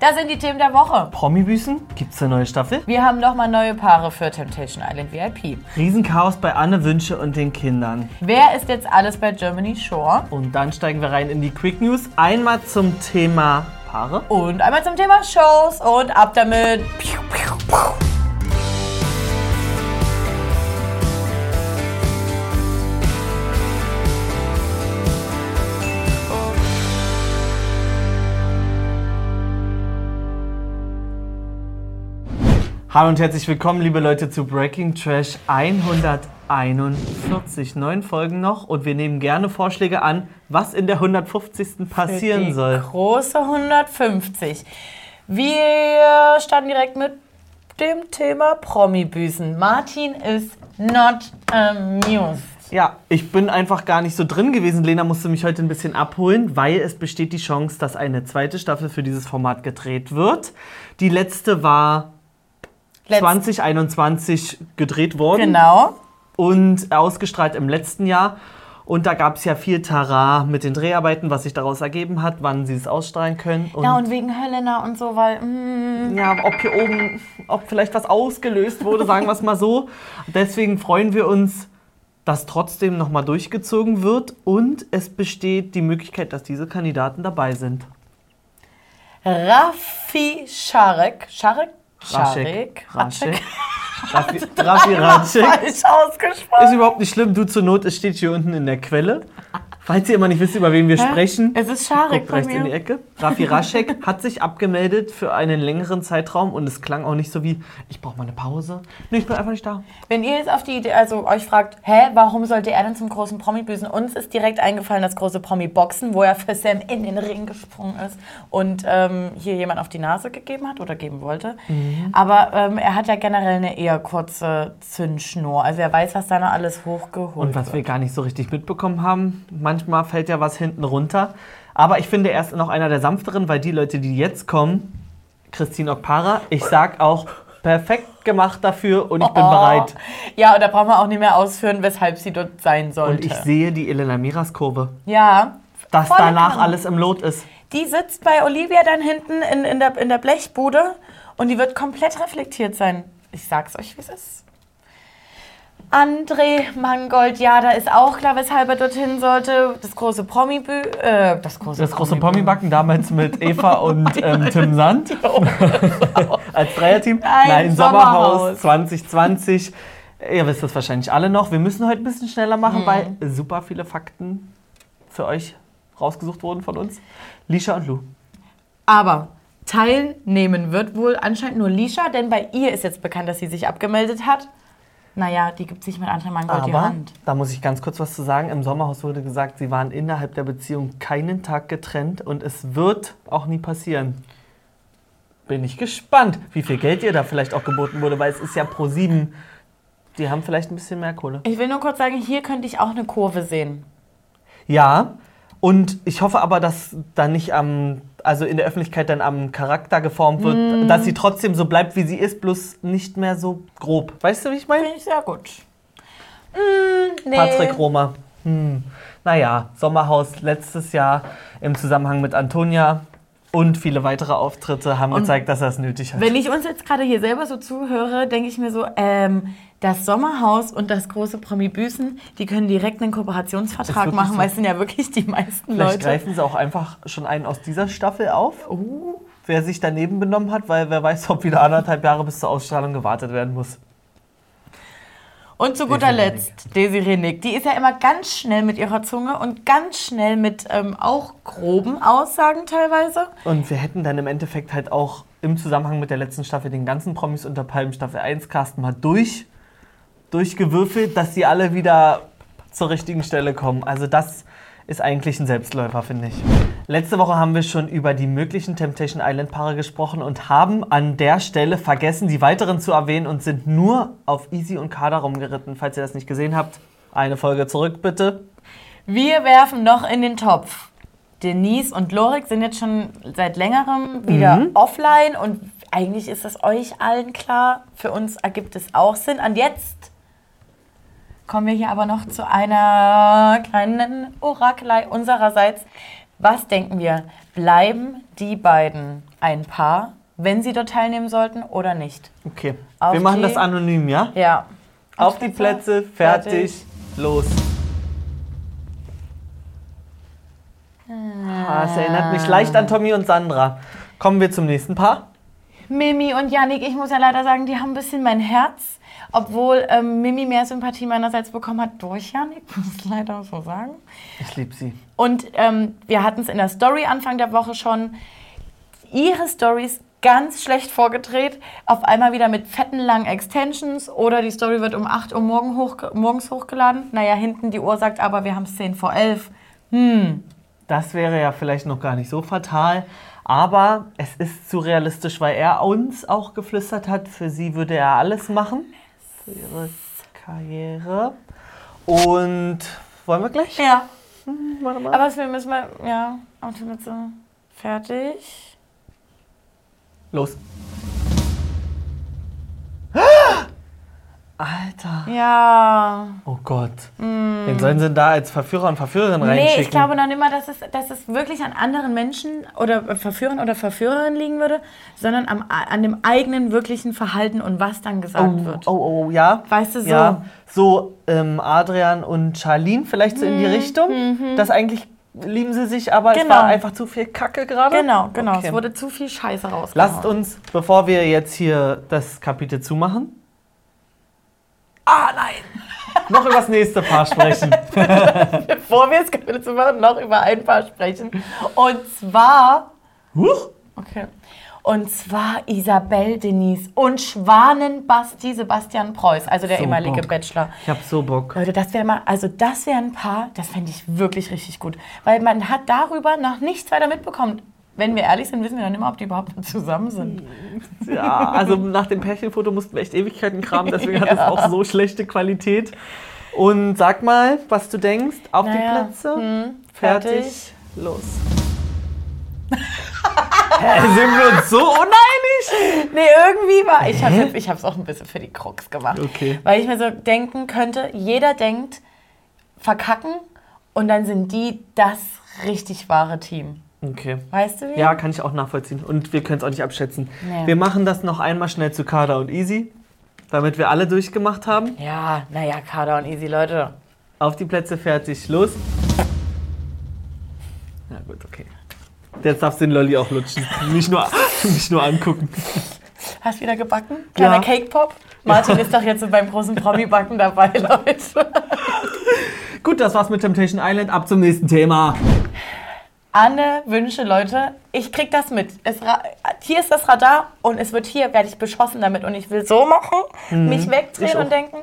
Das sind die Themen der Woche. Promi-Büßen? Gibt's eine neue Staffel? Wir haben nochmal neue Paare für Temptation Island VIP. Riesenchaos bei Anne Wünsche und den Kindern. Wer ist jetzt alles bei Germany Shore? Und dann steigen wir rein in die Quick News. Einmal zum Thema Paare. Und einmal zum Thema Shows und ab damit. Piu, piu, piu. Hallo und herzlich willkommen, liebe Leute, zu Breaking Trash 141. Neun Folgen noch und wir nehmen gerne Vorschläge an, was in der 150. passieren die soll. Große 150. Wir starten direkt mit dem Thema Promi-Büßen. Martin ist not amused. Ja, ich bin einfach gar nicht so drin gewesen. Lena musste mich heute ein bisschen abholen, weil es besteht die Chance, dass eine zweite Staffel für dieses Format gedreht wird. Die letzte war 2021 gedreht worden Genau. und ausgestrahlt im letzten Jahr. Und da gab es ja viel Tara mit den Dreharbeiten, was sich daraus ergeben hat, wann sie es ausstrahlen können. Und Ja, und wegen Helena und so, weil. mm, ja, ob hier oben, ob vielleicht was ausgelöst wurde, sagen wir es mal so. Deswegen freuen wir uns, dass trotzdem nochmal durchgezogen wird und es besteht die Möglichkeit, dass diese Kandidaten dabei sind. Raffi Scharek. Scharek? Raschek. Raschek. Raschek. Raffi, Raffi Ratschek. Ist überhaupt nicht schlimm, du zur Not, es steht hier unten in der Quelle. Falls ihr immer nicht wisst, über wen wir sprechen, Es ist Scharek guckt rechts in die. Ecke. Raffi Raschek hat sich abgemeldet für einen längeren Zeitraum und es klang auch nicht so wie, ich brauche mal eine Pause. Nee, ich bin einfach nicht da. Wenn ihr jetzt auf die Idee, also euch fragt, hä, warum sollte er denn zum großen Promi-Büßen? Uns ist direkt eingefallen das große Promi-Boxen, wo er für Sam in den Ring gesprungen ist und ähm, hier jemand auf die Nase gegeben hat oder geben wollte. Mhm. Aber ähm, er hat ja generell eine eher kurze Zündschnur. Also er weiß, was da noch alles hochgeholt Und was wird. wir gar nicht so richtig mitbekommen haben, manchmal fällt ja was hinten runter. Aber ich finde, er ist noch einer der sanfteren, weil die Leute, die jetzt kommen, Christine Okpara, ich sag auch, perfekt gemacht dafür und ich bin Oh. bereit. Ja, und da brauchen wir auch nicht mehr ausführen, weshalb sie dort sein sollte. Und ich sehe die Elena Miras Kurve, ja, dass danach kann. alles im Lot ist. Die sitzt bei Olivia dann hinten in, in, der, in der Blechbude und die wird komplett reflektiert sein. Ich sag's euch, wie es ist. André Mangold, ja, da ist auch klar, weshalb er dorthin sollte. Das große promi äh, das große, Das große Promi-Backen damals mit Eva und ähm, Tim Sand als Dreierteam. Nein, Nein, Sommerhaus. Sommerhaus 2020. Ihr wisst das wahrscheinlich alle noch. Wir müssen heute ein bisschen schneller machen, weil super viele Fakten für euch rausgesucht wurden von uns. Lisha und Lou. Aber teilnehmen wird wohl anscheinend nur Lisha, denn bei ihr ist jetzt bekannt, dass sie sich abgemeldet hat. Naja, die gibt sich mit André Mangold die Hand. da muss ich ganz kurz was zu sagen. Im Sommerhaus wurde gesagt, sie waren innerhalb der Beziehung keinen Tag getrennt und es wird auch nie passieren. Bin ich gespannt, wie viel Geld ihr da vielleicht auch geboten wurde, weil es ist ja pro sieben. Die haben vielleicht ein bisschen mehr Kohle. Ich will nur kurz sagen, hier könnte ich auch eine Kurve sehen. Ja, und ich hoffe aber, dass da nicht am, also in der Öffentlichkeit dann am Charakter geformt wird, Mm. dass sie trotzdem so bleibt, wie sie ist, bloß nicht mehr so grob. Weißt du, wie ich meine? Finde ich sehr gut. Mm, nee. Patrick Roma. Hm. Naja, Sommerhaus letztes Jahr im Zusammenhang mit Antonia und viele weitere Auftritte haben gezeigt, dass er es nötig hat. Wenn ich uns jetzt gerade hier selber so zuhöre, denke ich mir so, ähm, das Sommerhaus und das große Promi Büßen, die können direkt einen Kooperationsvertrag machen, so. weil es sind ja wirklich die meisten Vielleicht Leute. greifen sie auch einfach schon einen aus dieser Staffel auf, Oh. wer sich daneben benommen hat, weil wer weiß, ob wieder anderthalb Jahre bis zur Ausstrahlung gewartet werden muss. Und zu guter Desiree Letzt Desiree Nick. Die ist ja immer ganz schnell mit ihrer Zunge und ganz schnell mit ähm, auch groben Aussagen teilweise. Und wir hätten dann im Endeffekt halt auch im Zusammenhang mit der letzten Staffel den ganzen Promis unter Palmen Staffel 1 Casten mal durch, durchgewürfelt, dass sie alle wieder zur richtigen Stelle kommen. Also das ist eigentlich ein Selbstläufer, finde ich. Letzte Woche haben wir schon über die möglichen Temptation Island Paare gesprochen und haben an der Stelle vergessen, die weiteren zu erwähnen und sind nur auf Easy und Kader rumgeritten. Falls ihr das nicht gesehen habt, eine Folge zurück bitte. Wir werfen noch in den Topf. Denise und Lorik sind jetzt schon seit längerem wieder Mhm. offline und eigentlich ist es euch allen klar. Für uns ergibt es auch Sinn. Und jetzt kommen wir hier aber noch zu einer kleinen Orakelei unsererseits. Was denken wir? Bleiben die beiden ein Paar, wenn sie dort teilnehmen sollten oder nicht. Okay. Auf Wir machen das anonym, ja? Ja. Auf die Plätze, fertig, los. Ah, es erinnert mich leicht an Tommy und Sandra. Kommen wir zum nächsten Paar. Mimi und Yannick, ich muss ja leider sagen, die haben ein bisschen mein Herz. Obwohl ähm, Mimi mehr Sympathie meinerseits bekommen hat durch Yannick, muss ich leider so sagen. Ich liebe sie. Und ähm, wir hatten es in der Story Anfang der Woche schon. Ihre Stories ganz schlecht vorgedreht. Auf einmal wieder mit fetten langen Extensions oder die Story wird um 8 Uhr morgen hoch, morgens hochgeladen. Naja, hinten die Uhr sagt aber, wir haben es 10 vor 11. Das wäre ja vielleicht noch gar nicht so fatal. Aber es ist zu realistisch, weil er uns auch geflüstert hat, für sie würde er alles machen. Für ihre Karriere. Und wollen wir gleich? Ja. Warte mal. Aber wir müssen wir, ja, Plätze. Fertig. Los. Alter. Ja. Oh Gott. Wen sollen sie denn da als Verführer und Verführerin Nee, reinschicken? ich glaube noch nicht mal, dass es, dass es wirklich an anderen Menschen oder Verführern oder Verführerinnen liegen würde, sondern am, an dem eigenen wirklichen Verhalten und was dann gesagt oh, wird. oh, oh, ja. Weißt du, so. Ja, so ähm, Adrian und Charlene vielleicht so in die Richtung. Das eigentlich lieben sie sich, aber es Mhm, Genau. war einfach zu viel Kacke gerade. Genau, genau. Okay. Es wurde zu viel Scheiße rausgehauen. Lasst uns, bevor wir jetzt hier das Kapitel zumachen. Ah, nein! noch über das nächste Paar sprechen. bevor wir jetzt Kapitel zu machen, noch über ein paar sprechen. Und zwar, Huch. okay, und zwar Isabel Denise und Schwanenbasti Sebastian Preuß, also der So ehemalige Bock. Bachelor. Ich hab so Bock. Leute, das wäre mal, also das wäre ein Paar, das fände ich wirklich richtig gut. Weil man hat darüber noch nichts weiter mitbekommen. Wenn wir ehrlich sind, wissen wir dann immer, ob die überhaupt zusammen sind. Ja, also nach dem Pärchenfoto mussten wir echt Ewigkeiten kramen, deswegen hat es Ja. auch so schlechte Qualität. Und sag mal, was du denkst. Auf die Naja, Plätze. hm, fertig. fertig. Los. Hä, sind wir uns so uneinig? Nee, irgendwie war. Ich habe ich hab's auch ein bisschen für die Krux gemacht. Okay. Weil ich mir so denken könnte, jeder denkt, verkacken und dann sind die das richtig wahre Team. Okay. Weißt du wie? Ja, kann ich auch nachvollziehen. Und wir können es auch nicht abschätzen. Nee. Wir machen das noch einmal schnell zu Kader und Easy, damit wir alle durchgemacht haben. Ja, naja, Kader und Easy, Leute. Auf die Plätze, fertig, los. Ja gut, okay. Jetzt darfst du den Lolli auch lutschen. nicht, nur, nicht nur angucken. Hast wieder gebacken? Kleiner Ja. Cake Pop? Martin ist doch jetzt beim großen Promi-Backen dabei, Leute. Gut, das war's mit Temptation Island. Ab zum nächsten Thema. Anne Wünsche, Leute, ich krieg das mit. Es, hier ist das Radar und es wird hier, werde ich beschossen damit und ich will so machen, mich ich wegdrehen und denken,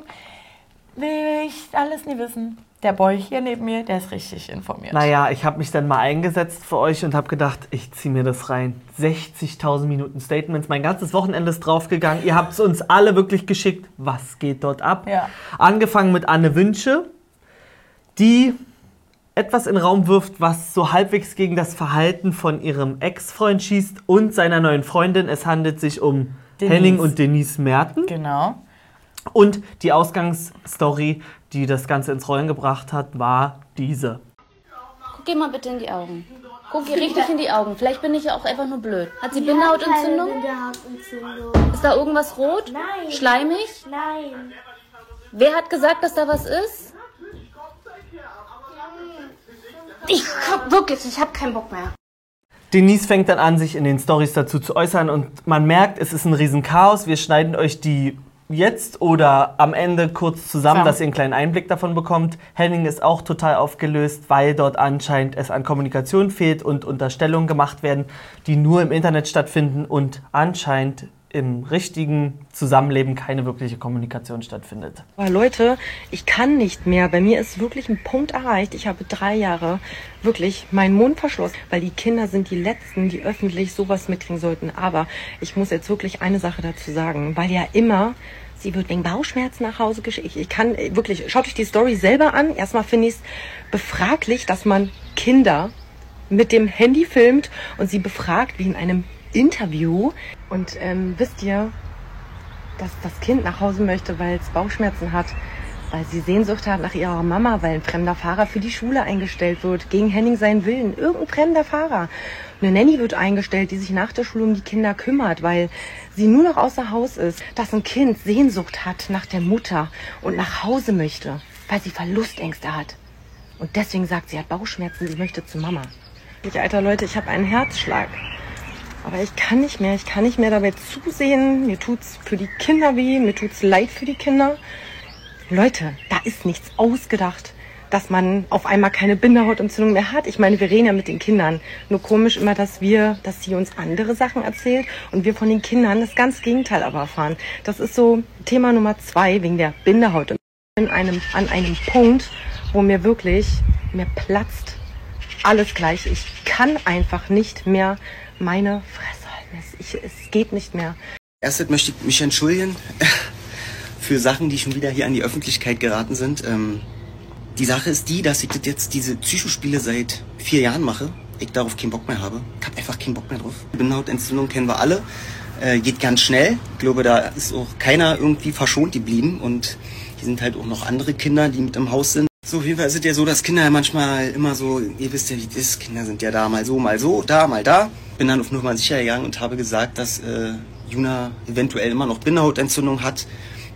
will ich alles nie wissen. Der Boy hier neben mir, der ist richtig informiert. Naja, ich habe mich dann mal eingesetzt für euch und habe gedacht, ich ziehe mir das rein. 60.000 Minuten Statements, mein ganzes Wochenende ist draufgegangen. Ihr habt es uns alle wirklich geschickt. Was geht dort ab? Ja. Angefangen mit Anne Wünsche, die etwas in den Raum wirft, was so halbwegs gegen das Verhalten von ihrem Ex-Freund schießt und seiner neuen Freundin. Es handelt sich um Denise. Henning und Denise Merten. Genau. Und die Ausgangsstory, die das Ganze ins Rollen gebracht hat, war diese. Guck ihr mal bitte in die Augen. Guck ihr richtig in die Augen. Vielleicht bin ich ja auch einfach nur blöd. Hat sie Bindehautentzündung? Bindehautentzündung. Ist da irgendwas rot? Nein. Schleimig? Nein. Wer hat gesagt, dass da was ist? Ich hab wirklich, ich hab keinen Bock mehr. Denise fängt dann an, sich in den Stories dazu zu äußern und man merkt, es ist ein Riesenchaos. Wir schneiden euch die jetzt oder am Ende kurz zusammen, Zusammen. dass ihr einen kleinen Einblick davon bekommt. Henning ist auch total aufgelöst, weil dort anscheinend es an Kommunikation fehlt und Unterstellungen gemacht werden, die nur im Internet stattfinden und anscheinend im richtigen Zusammenleben keine wirkliche Kommunikation stattfindet. Aber Leute, ich kann nicht mehr. Bei mir ist wirklich ein Punkt erreicht. Ich habe drei Jahre wirklich meinen Mund verschlossen, weil die Kinder sind die Letzten, die öffentlich sowas mitkriegen sollten. Aber ich muss jetzt wirklich eine Sache dazu sagen, weil ja immer sie wird wegen Bauchschmerzen nach Hause geschickt. Ich, ich kann äh, wirklich, schaut euch die Story selber an. Erstmal finde ich es befraglich, dass man Kinder mit dem Handy filmt und sie befragt wie in einem Interview. Und ähm, wisst ihr, dass das Kind nach Hause möchte, weil es Bauchschmerzen hat, weil sie Sehnsucht hat nach ihrer Mama, weil ein fremder Fahrer für die Schule eingestellt wird, gegen Henning seinen Willen, irgendein fremder Fahrer. Eine Nanny wird eingestellt, die sich nach der Schule um die Kinder kümmert, weil sie nur noch außer Haus ist. Dass ein Kind Sehnsucht hat nach der Mutter und nach Hause möchte, weil sie Verlustängste hat. Und deswegen sagt sie, hat Bauchschmerzen, sie möchte zu Mama. Ich, alter Leute, ich habe einen Herzschlag. Aber ich kann nicht mehr, ich kann nicht mehr dabei zusehen. Mir tut's für die Kinder weh, mir tut's leid für die Kinder. Leute, da ist nichts ausgedacht, dass man auf einmal keine Bindehautentzündung mehr hat. Ich meine, wir reden ja mit den Kindern. Nur komisch immer, dass wir, dass sie uns andere Sachen erzählt und wir von den Kindern das ganz Gegenteil aber erfahren. Das ist so Thema Nummer zwei wegen der Bindehaut. In einem, an einem Punkt, wo mir wirklich, mir platzt alles gleich. Ich kann einfach nicht mehr meine Fresse ich, es geht nicht mehr. Erstens möchte ich mich entschuldigen für Sachen, die schon wieder hier an die Öffentlichkeit geraten sind. Ähm, die Sache ist die, dass ich das jetzt diese Psychospiele seit vier Jahren mache. Ich darauf keinen Bock mehr habe. Ich habe einfach keinen Bock mehr drauf. Bindehautentzündung kennen wir alle. Äh, geht ganz schnell. Ich glaube, da ist auch keiner irgendwie verschont geblieben. Und hier sind halt auch noch andere Kinder, die mit im Haus sind. So, auf jeden Fall ist es ja so, dass Kinder ja manchmal immer so, ihr wisst ja, wie das ist. Kinder sind ja da mal so, mal so, da, mal da. Bin dann auf Nummer sicher gegangen und habe gesagt, dass äh, Juna eventuell immer noch Bindehautentzündung hat,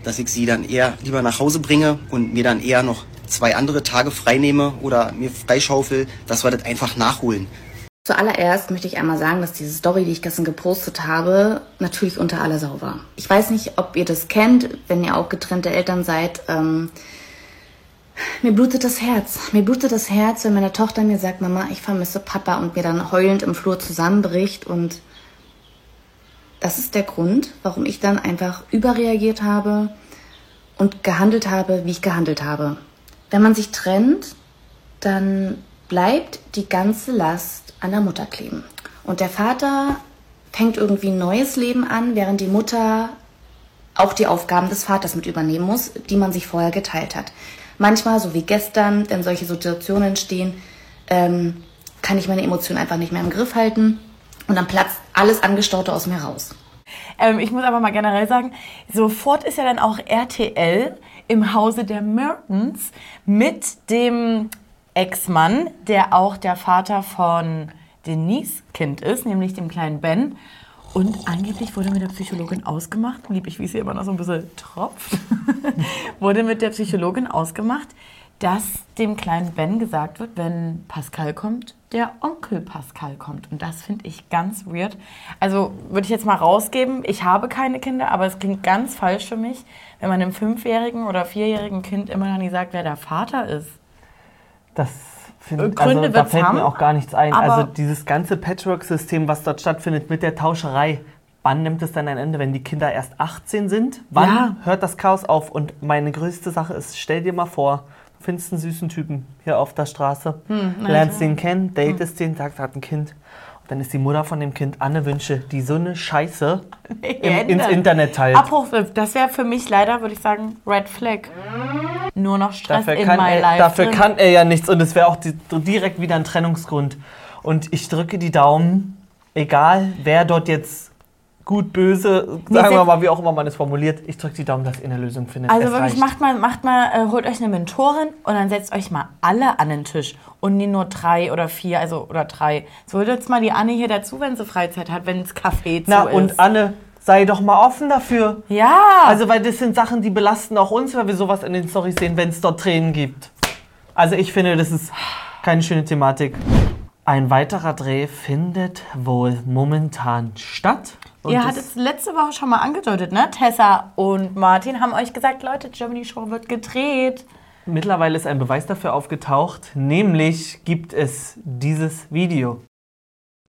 dass ich sie dann eher lieber nach Hause bringe und mir dann eher noch zwei andere Tage freinehme oder mir freischaufel, dass wir das einfach nachholen. Zuallererst möchte ich einmal sagen, dass diese Story, die ich gestern gepostet habe, natürlich unter aller Sau war. Ich weiß nicht, ob ihr das kennt, wenn ihr auch getrennte Eltern seid. Ähm, mir blutet das Herz. Mir blutet das Herz, wenn meine Tochter mir sagt, Mama, ich vermisse Papa und mir dann heulend im Flur zusammenbricht. Und das ist der Grund, warum ich dann einfach überreagiert habe und gehandelt habe, wie ich gehandelt habe. Wenn man sich trennt, dann bleibt die ganze Last an der Mutter kleben. Und der Vater fängt irgendwie ein neues Leben an, während die Mutter auch die Aufgaben des Vaters mit übernehmen muss, die man sich vorher geteilt hat. Manchmal, so wie gestern, wenn solche Situationen entstehen, ähm, kann ich meine Emotionen einfach nicht mehr im Griff halten und dann platzt alles Angestaute aus mir raus. Ähm, ich muss aber mal generell sagen, sofort ist ja dann auch RTL im Hause der Mertens mit dem Ex-Mann, der auch der Vater von Denise Kind ist, nämlich dem kleinen Ben. Und angeblich wurde mit der Psychologin ausgemacht, lieb ich, wie sie immer noch so ein bisschen tropft, wurde mit der Psychologin ausgemacht, dass dem kleinen Ben gesagt wird, wenn Pascal kommt, der Onkel Pascal kommt. Und das finde ich ganz weird. Also würde ich jetzt mal rausgeben, ich habe keine Kinder, aber es klingt ganz falsch für mich, wenn man einem fünfjährigen oder vierjährigen Kind immer noch nicht sagt, wer der Vater ist. Das finde Gründe also, da fällt haben, mir auch gar nichts ein. Also dieses ganze Patchwork-System, was dort stattfindet mit der Tauscherei, wann nimmt es dann ein Ende, wenn die Kinder erst 18 sind? Wann Ja. hört das Chaos auf? Und meine größte Sache ist, stell dir mal vor, du findest einen süßen Typen hier auf der Straße, Hm, lernst den kennen, datest den, sagst, er hat ein Kind. Dann ist die Mutter von dem Kind Anne Wünsche, die so eine Scheiße im, ins Internet teilt. Abbruch, das wäre für mich leider, würde ich sagen, Red Flag. Nur noch Stress Dafür in kann, my er, life. dafür drin. kann er ja nichts und es wäre auch die, direkt wieder ein Trennungsgrund. Und ich drücke die Daumen, egal wer dort jetzt gut, böse, sagen wir mal, wie auch immer man es formuliert, ich drücke die Daumen, dass ihr eine Lösung findet. Also Es wirklich, reicht. macht mal, macht mal, äh, holt euch eine Mentorin und dann setzt euch mal alle an den Tisch und nie nur drei oder vier, also oder drei. So holt jetzt mal die Anne hier dazu, wenn sie Freizeit hat, wenn Café Na, zu ist. und Anne, sei doch mal offen dafür. ja, Also, weil das sind Sachen, die belasten auch uns, weil wir sowas in den Storys sehen, wenn es dort Tränen gibt. Also, ich finde, das ist keine schöne Thematik. Ein weiterer Dreh findet wohl momentan statt. Und ihr hattet es letzte Woche schon mal angedeutet, ne? Tessa und Martin haben euch gesagt, Leute, Germany Show wird gedreht. Mittlerweile ist ein Beweis dafür aufgetaucht, nämlich gibt es dieses Video.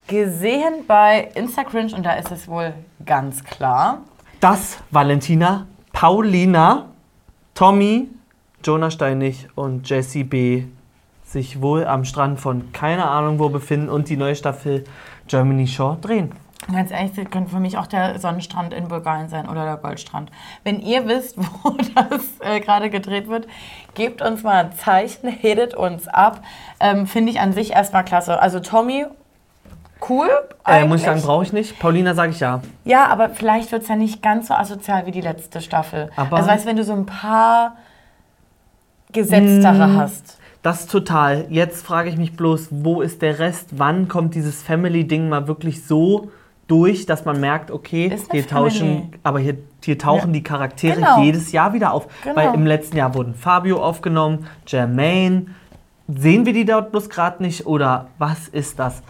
Gesehen bei Instagram und da ist es wohl ganz klar. Das Valentina, Paulina, Tommy, Jonah Steinig und Jessie B. sich wohl am Strand von keine Ahnung wo befinden und die neue Staffel Germany Shore drehen. Ganz ehrlich, das könnte für mich auch der Sonnenstrand in Bulgarien sein oder der Goldstrand. Wenn ihr wisst, wo das äh, gerade gedreht wird, gebt uns mal ein Zeichen, hedet uns ab. Ähm, Finde ich an sich erstmal klasse. Also Tommy, cool. Äh, muss ich sagen, brauche ich nicht. Paulina sage ich ja. Ja, aber vielleicht wird es ja nicht ganz so asozial wie die letzte Staffel. Aber- also weißt du, wenn du so ein paar gesetztere hast. Das total. Jetzt frage ich mich bloß, wo ist der Rest? Wann kommt dieses Family-Ding mal wirklich so durch, dass man merkt, okay, hier tauschen, aber hier, hier tauchen Ja. die Charaktere Genau. jedes Jahr wieder auf. Genau. Weil im letzten Jahr wurden Fabio aufgenommen, Jermaine. Sehen wir die dort bloß gerade nicht oder was ist das?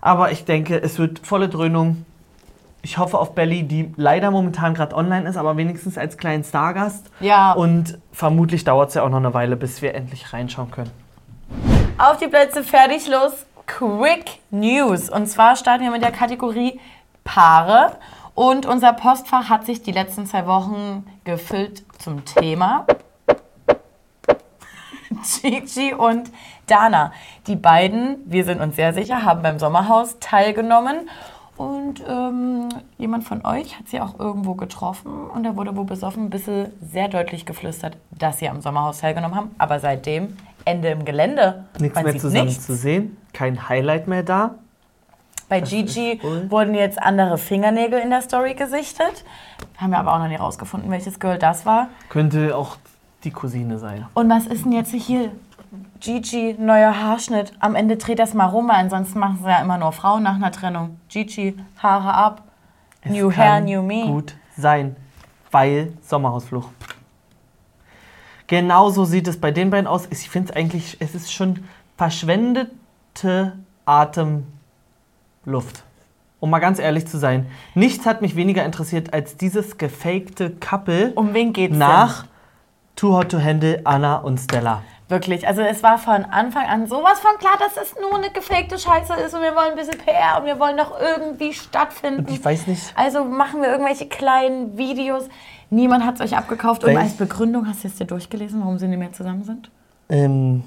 Aber ich denke, es wird volle Dröhnung. Ich hoffe auf Belly, die leider momentan gerade online ist, aber wenigstens als kleinen Stargast. Ja. Und vermutlich dauert es ja auch noch eine Weile, bis wir endlich reinschauen können. Auf die Plätze, fertig, los. Quick News. Und zwar starten wir mit der Kategorie Paare. Und unser Postfach hat sich die letzten zwei Wochen gefüllt zum Thema. Gigi und Dana. Die beiden, wir sind uns sehr sicher, haben beim Sommerhaus teilgenommen. Und ähm, jemand von euch hat sie auch irgendwo getroffen und da wurde wohl besoffen ein bisschen sehr deutlich geflüstert, dass sie am Sommerhaus teilgenommen haben. Aber seitdem Ende im Gelände. Nichts Man mehr zusammen nichts. zu sehen, kein Highlight mehr da. Bei Gigi ist wohl- wurden jetzt andere Fingernägel in der Story gesichtet. Haben wir aber auch noch nicht rausgefunden, welches Girl das war. Könnte auch die Cousine sein. Und was ist denn jetzt hier? Gigi, neuer Haarschnitt. Am Ende dreht das mal rum, weil ansonsten machen sie ja immer nur Frauen nach einer Trennung. Gigi, Haare ab. New Es Hair, kann New Me. Gut sein, weil Sommerhausfluch. Genauso sieht es bei den beiden aus. Ich finde es eigentlich, es ist schon verschwendete Atemluft. Um mal ganz ehrlich zu sein. Nichts hat mich weniger interessiert als dieses gefakte Couple Um wen geht's nach Too Hot to Handle, Anna und Stella. denn? Wirklich, also es war von Anfang an sowas von klar, dass es nur eine gefakte Scheiße ist und wir wollen ein bisschen PR und wir wollen doch irgendwie stattfinden. Und ich weiß nicht, Also machen wir irgendwelche kleinen Videos. Niemand hat es euch abgekauft. Und als Begründung, hast du es dir durchgelesen, warum sie nicht mehr zusammen sind? ähm,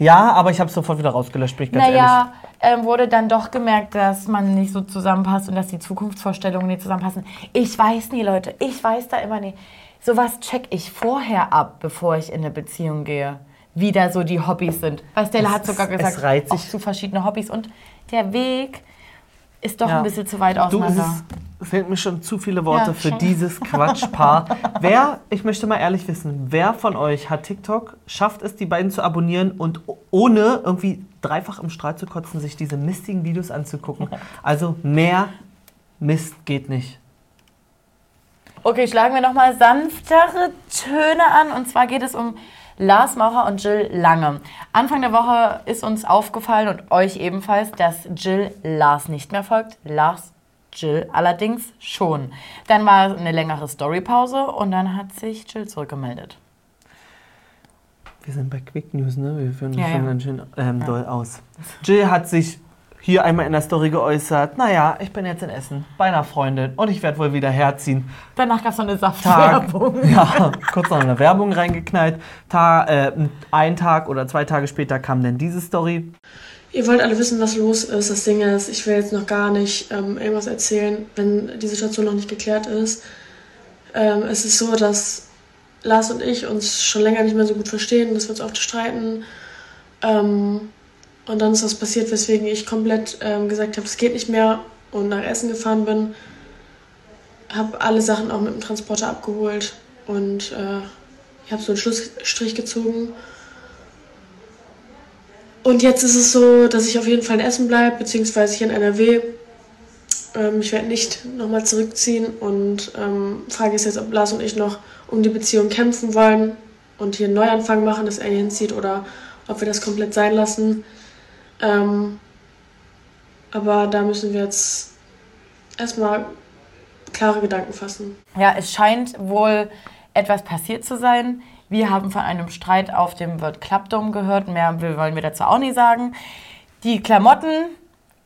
ja, aber ich habe es sofort wieder rausgelöscht, bin ich ganz ehrlich. naja, ähm, wurde dann doch gemerkt, dass man nicht so zusammenpasst und dass die Zukunftsvorstellungen nicht zusammenpassen. Ich weiß nie, Leute. Ich weiß da immer nie. Sowas check ich vorher ab, bevor ich in eine Beziehung gehe. Wie da so die Hobbys sind. Weil Stella Es hat sogar es gesagt, reiht auch sich- zu verschiedene Hobbys. Und der Weg ist doch Ja. ein bisschen zu weit Du, es auseinander. ist, fehlt mir schon zu viele Worte Ja, für dieses Quatschpaar. wer, ich möchte mal ehrlich wissen, wer von euch hat TikTok, schafft es, die beiden zu abonnieren und ohne irgendwie dreifach im Strahl zu kotzen, sich diese mistigen Videos anzugucken? Also mehr Mist geht nicht. Okay, schlagen wir nochmal sanftere Töne an. Und zwar geht es um Lars Maurer und Jill Lange. Anfang der Woche ist uns aufgefallen und euch ebenfalls, dass Jill Lars nicht mehr folgt. Lars Jill allerdings schon. Dann war eine längere Storypause und dann hat sich Jill zurückgemeldet. Wir sind bei Quick News, ne? Wir führen uns Ja, schon ja. ganz schön ähm, doll aus. Jill hat sich hier einmal in der Story geäußert, naja, ich bin jetzt in Essen bei einer Freundin und ich werde wohl wieder herziehen. Danach gab es noch eine. Saftwerbung. Ja, kurz noch eine Werbung reingeknallt. Ta äh, ein Tag oder zwei Tage später kam dann diese Story. Ihr wollt alle wissen, was los ist. Das Ding ist, ich will jetzt noch gar nicht ähm, irgendwas erzählen, wenn die Situation noch nicht geklärt ist. Ähm, es ist so, dass Lars und ich uns schon länger nicht mehr so gut verstehen, dass wir uns oft streiten. Ähm, und dann ist was passiert, weswegen ich komplett ähm, gesagt habe, es geht nicht mehr und nach Essen gefahren bin. Habe alle Sachen auch mit dem Transporter abgeholt und äh, ich habe so einen Schlussstrich gezogen. Und jetzt ist es so, dass ich auf jeden Fall in Essen bleibe, beziehungsweise hier in NRW. Ähm, ich werde nicht nochmal zurückziehen und ähm, Frage ist jetzt, ob Lars und ich noch um die Beziehung kämpfen wollen und hier einen Neuanfang machen, dass er hier hinzieht oder ob wir das komplett sein lassen. Ähm, aber da müssen wir jetzt erstmal klare Gedanken fassen. Ja, es scheint wohl etwas passiert zu sein. Wir haben von einem Streit auf dem World Club Dome gehört. Mehr wollen wir dazu auch nicht sagen. Die Klamotten,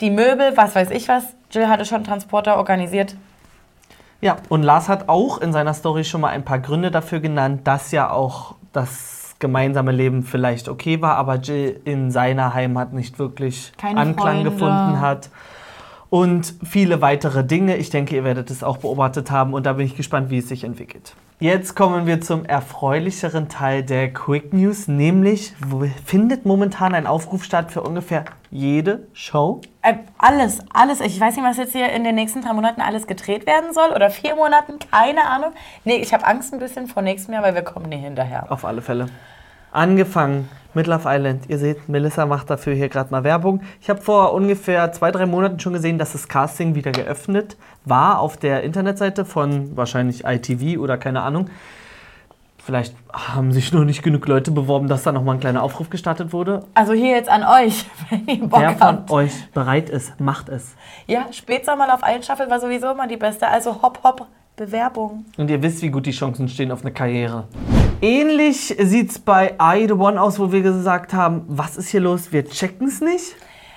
die Möbel, was weiß ich was. Jill hatte schon Transporter organisiert. Ja, und Lars hat auch in seiner Story schon mal ein paar Gründe dafür genannt, dass ja auch das gemeinsame Leben vielleicht okay war, aber Jill in seiner Heimat nicht wirklich Keine Anklang Freunde. gefunden hat. Und viele weitere Dinge. Ich denke, ihr werdet es auch beobachtet haben und da bin ich gespannt, wie es sich entwickelt. Jetzt kommen wir zum erfreulicheren Teil der Quick News, nämlich findet momentan ein Aufruf statt für ungefähr jede Show. Äh, alles, alles. Ich weiß nicht, was jetzt hier in den nächsten drei Monaten alles gedreht werden soll oder vier Monaten, keine Ahnung. Nee, ich habe Angst ein bisschen vor nächstem Jahr, weil wir kommen nie hinterher. Auf alle Fälle. Angefangen mit Love Island. Ihr seht, Melissa macht dafür hier gerade mal Werbung. Ich habe vor ungefähr zwei, drei Monaten schon gesehen, dass das Casting wieder geöffnet war auf der Internetseite von wahrscheinlich ITV oder keine Ahnung. Vielleicht haben sich nur nicht genug Leute beworben, dass da nochmal ein kleiner Aufruf gestartet wurde. Also hier jetzt an euch, wenn ihr Bock Wer von habt. euch bereit ist, macht es. Ja, Spätsommer auf allen Staffeln war sowieso immer die beste. Also hopp, hopp, Bewerbung. Und ihr wisst, wie gut die Chancen stehen auf eine Karriere. Ähnlich sieht es bei Are You The One aus, wo wir gesagt haben, was ist hier los? Wir checken es nicht.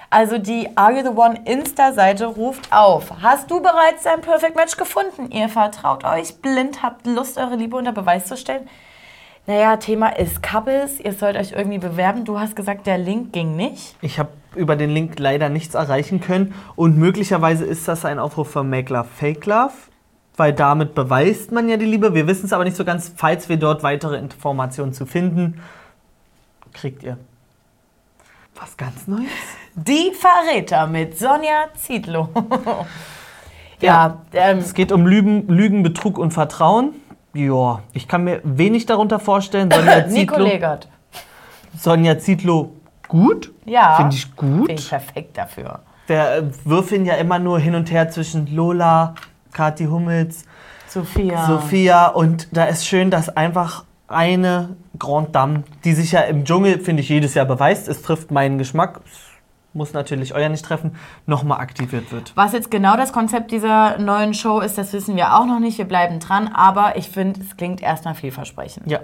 Also die Are You The One Insta-Seite ruft auf. Hast du bereits dein Perfect Match gefunden? Ihr vertraut euch blind, habt Lust, eure Liebe unter Beweis zu stellen? Naja, Thema ist Couples. Ihr sollt euch irgendwie bewerben. Du hast gesagt, der Link ging nicht. Ich habe über den Link leider nichts erreichen können. Und möglicherweise ist das ein Aufruf von Make Love Fake Love, weil damit beweist man ja die Liebe. Wir wissen es aber nicht so ganz. Falls wir dort weitere Informationen zu finden, kriegt ihr was ganz Neues. Die Verräter mit Sonja Zietlow. ja, ähm, Es geht um Lügen, Lügen, Betrug und Vertrauen. Ja, ich kann mir wenig darunter vorstellen. Sonja Nico Zietlow, Legert. Sonja Zietlow gut. Ja. Finde ich gut. Bin ich perfekt dafür. Wir äh, würfeln ja immer nur hin und her zwischen Lola, Kathi Hummels, Sophia. Sophia und da ist schön, dass einfach eine Grand Dame, die sich ja im Dschungel, finde ich, jedes Jahr beweist, es trifft meinen Geschmack, es muss natürlich euer nicht treffen, nochmal aktiviert wird. Was jetzt genau das Konzept dieser neuen Show ist, das wissen wir auch noch nicht. Wir bleiben dran, aber ich finde, es klingt erstmal vielversprechend. Ja.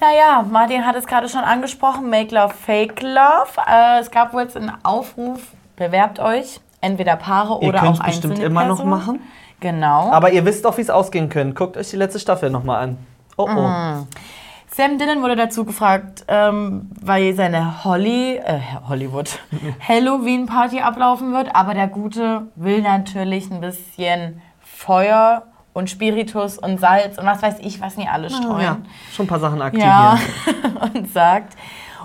Naja, Martin hat es gerade schon angesprochen, Make Love, Fake Love. Äh, es gab wohl jetzt einen Aufruf, bewerbt euch, entweder Paare Ihr oder auch es bestimmt einzelne immer noch machen. Genau. Aber ihr wisst doch, wie es ausgehen könnte. Guckt euch die letzte Staffel nochmal an. Oh oh. Mhm. Sam Dillon wurde dazu gefragt, ähm, weil seine Holly, äh, Hollywood, Halloween-Party ablaufen wird. Aber der Gute will natürlich ein bisschen Feuer und Spiritus und Salz und was weiß ich, was nie alles streuen. Ja, schon ein paar Sachen aktivieren. Ja, und sagt.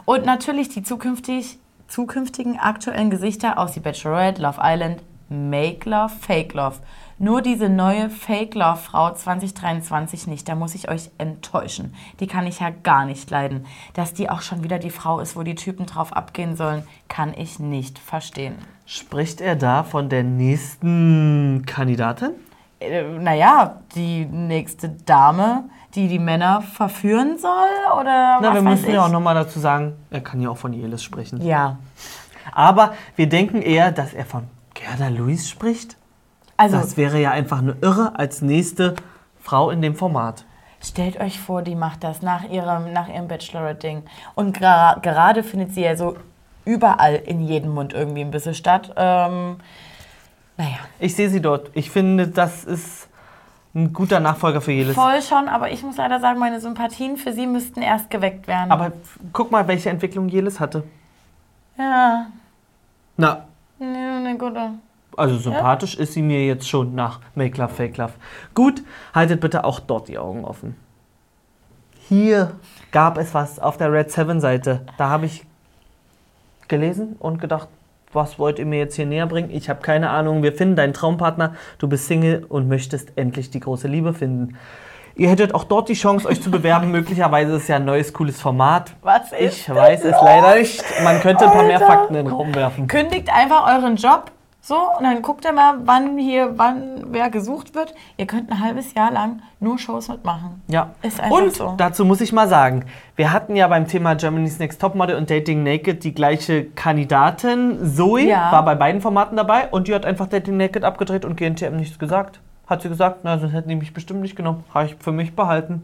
Und natürlich die zukünftig, zukünftigen aktuellen Gesichter aus die Bachelorette, Love Island, Make Love, Fake Love. Nur diese neue Fake Love Frau 2023 nicht. Da muss ich euch enttäuschen. Die kann ich ja gar nicht leiden. Dass die auch schon wieder die Frau ist, wo die Typen drauf abgehen sollen, kann ich nicht verstehen. Spricht er da von der nächsten Kandidatin? Äh, naja, die nächste Dame, die die Männer verführen soll? Oder Na, was wir müssen ich? ja auch nochmal dazu sagen, er kann ja auch von Jelis sprechen. Ja. Aber wir denken eher, dass er von Gerda Luis spricht. Also, Das wäre ja einfach eine Irre als nächste Frau in dem Format. Stellt euch vor, die macht das nach ihrem, nach ihrem Bachelorette-Ding. Und gra gerade findet sie ja so überall in jedem Mund irgendwie ein bisschen statt. Ähm, naja, Ich sehe sie dort. Ich finde, das ist ein guter Nachfolger für Jelis. voll schon, aber ich muss leider sagen, meine Sympathien für sie müssten erst geweckt werden. Aber guck mal, welche Entwicklung Jelis hatte. ja, Na, ne, ne gute. also sympathisch ist sie mir jetzt schon nach Make Love, Fake Love. Gut, haltet bitte auch dort die Augen offen. Hier gab es was auf der Red 7 Seite. Da habe ich gelesen und gedacht, was wollt ihr mir jetzt hier näher bringen? Ich habe keine Ahnung. Wir finden deinen Traumpartner. Du bist Single und möchtest endlich die große Liebe finden. Ihr hättet auch dort die Chance, euch zu bewerben. Möglicherweise ist ja ein neues, cooles Format. Was ist Ich weiß es leider nicht. Man könnte ein paar mehr Fakten in den Raum werfen. Kündigt einfach euren Job so und dann guckt ihr mal, wann hier, wann wer gesucht wird. Ihr könnt ein halbes Jahr lang nur Shows mitmachen. Ja. Ist einfach und so. dazu muss ich mal sagen, wir hatten ja beim Thema Germany's Next Topmodel und Dating Naked die gleiche Kandidatin. Zoe Ja. war bei beiden Formaten dabei und die hat einfach Dating Naked abgedreht und GNTM nichts gesagt. Hat sie gesagt, na, sonst hätten die mich bestimmt nicht genommen. Habe ich für mich behalten.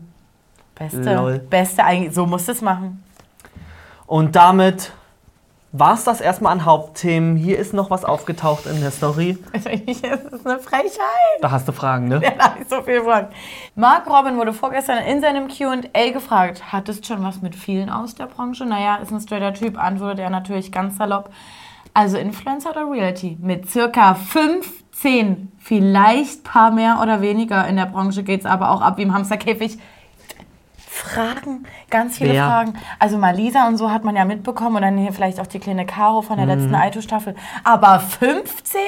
Beste, Lol. beste eigentlich, so musst du es machen. Und damit war es das erstmal an Hauptthemen. Hier ist noch was aufgetaucht in der Story. Das ist eine Frechheit. Da hast du Fragen, ne? Ja, da hab ich so viel Fragen. Mark Robin wurde vorgestern in seinem Q&A gefragt, hattest schon was mit vielen aus der Branche? Naja, ist ein straighter Typ, antwortet er natürlich ganz salopp. Also Influencer oder Reality? Mit circa 15, vielleicht paar mehr oder weniger in der Branche geht's aber auch ab wie im Hamsterkäfig. Fragen, ganz viele Wer? Fragen. Also Malisa und so hat man ja mitbekommen und dann hier vielleicht auch die kleine Caro von der Mhm. letzten Aito-Staffel. Aber 15?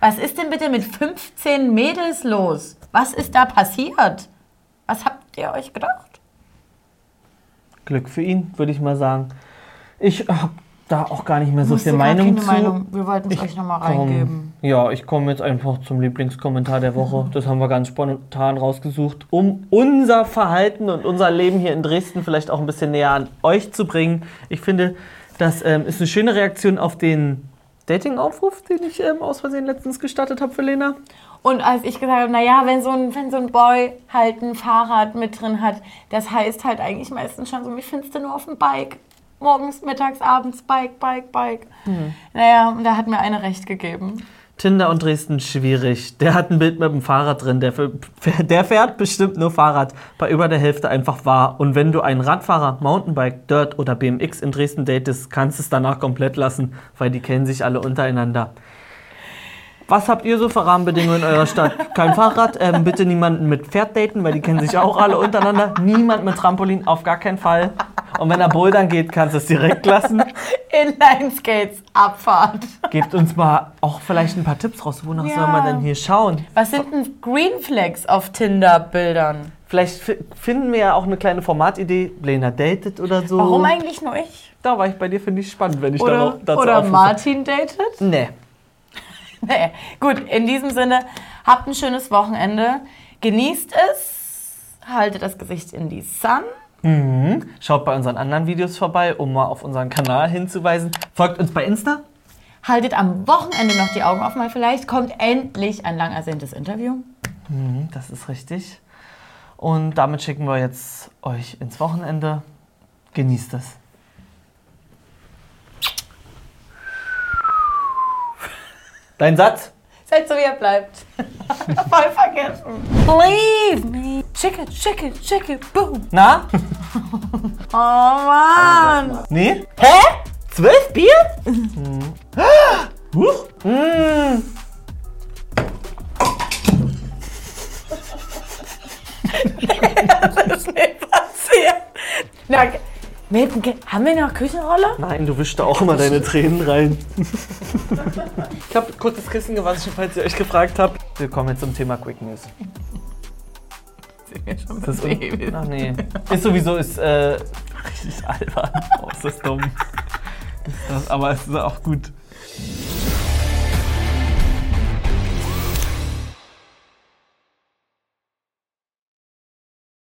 Was ist denn bitte mit 15 Mädels los? Was ist da passiert? Was habt ihr euch gedacht? Glück für ihn, würde ich mal sagen. Ich habe da auch gar nicht mehr so viel Meinung zu. Meinung. Wir wollten es euch nochmal reingeben. Ja, ich komme jetzt einfach zum Lieblingskommentar der Woche. Das haben wir ganz spontan rausgesucht, um unser Verhalten und unser Leben hier in Dresden vielleicht auch ein bisschen näher an euch zu bringen. Ich finde, das ähm, ist eine schöne Reaktion auf den Dating-Aufruf, den ich ähm, aus Versehen letztens gestartet habe für Lena. Und als ich gesagt habe, naja, wenn so, ein, wenn so ein Boy halt ein Fahrrad mit drin hat, das heißt halt eigentlich meistens schon so, wie findest du nur auf dem Bike? Morgens, mittags, abends, Bike, Bike, Bike. Naja, und da hat mir eine recht gegeben. Tinder und Dresden schwierig. Der hat ein Bild mit dem Fahrrad drin. Der, der fährt bestimmt nur Fahrrad. Bei über der Hälfte einfach wahr. Und wenn du einen Radfahrer, Mountainbike, Dirt oder BMX in Dresden datest, kannst du es danach komplett lassen, weil die kennen sich alle untereinander. Was habt ihr so für Rahmenbedingungen in eurer Stadt? Kein Fahrrad, ähm, bitte niemanden mit Pferd daten, weil die kennen sich auch alle untereinander. Niemand mit Trampolin, auf gar keinen Fall. Und wenn er bouldern geht, kannst du es direkt lassen. Inline-Skates, Abfahrt. Gebt uns mal auch vielleicht ein paar Tipps raus. Wonach Ja. soll man denn hier schauen? Was sind denn Green Flags auf Tinder-Bildern? Vielleicht fi- finden wir ja auch eine kleine Formatidee. Lena datet oder so. Warum eigentlich nur ich? Da war ich bei dir, finde ich spannend, wenn ich Oder, darauf, dazu oder. Martin datet? Nee. Nee. Gut, in diesem Sinne, habt ein schönes Wochenende. Genießt es. Haltet das Gesicht in die Sun. Mhm. Schaut bei unseren anderen Videos vorbei, um mal auf unseren Kanal hinzuweisen. Folgt uns bei Insta. Haltet am Wochenende noch die Augen offen, weil vielleicht kommt endlich ein lang ersehntes Interview. Mhm, das ist richtig. Und damit schicken wir jetzt euch ins Wochenende. Genießt es. Dein Satz? Seid so, wie ihr bleibt. Voll vergessen. Leave me. Chicken, chicken, chicken, boom. Na? Oh Mann. Nee? Hä? Zwölf Bier? Mhm. Huch. Mm. Das ist mir passiert. Na, haben wir noch Küchenrolle? Nein, du wischst da auch immer deine Tränen rein. ich habe kurzes Kissen gewaschen, falls ihr euch gefragt habt. Wir kommen jetzt zum Thema Quick News. Das ist un- Ach nee. Ist sowieso ist, äh, richtig albern. Oh, ist das dumm. Ist das, aber es ist auch gut.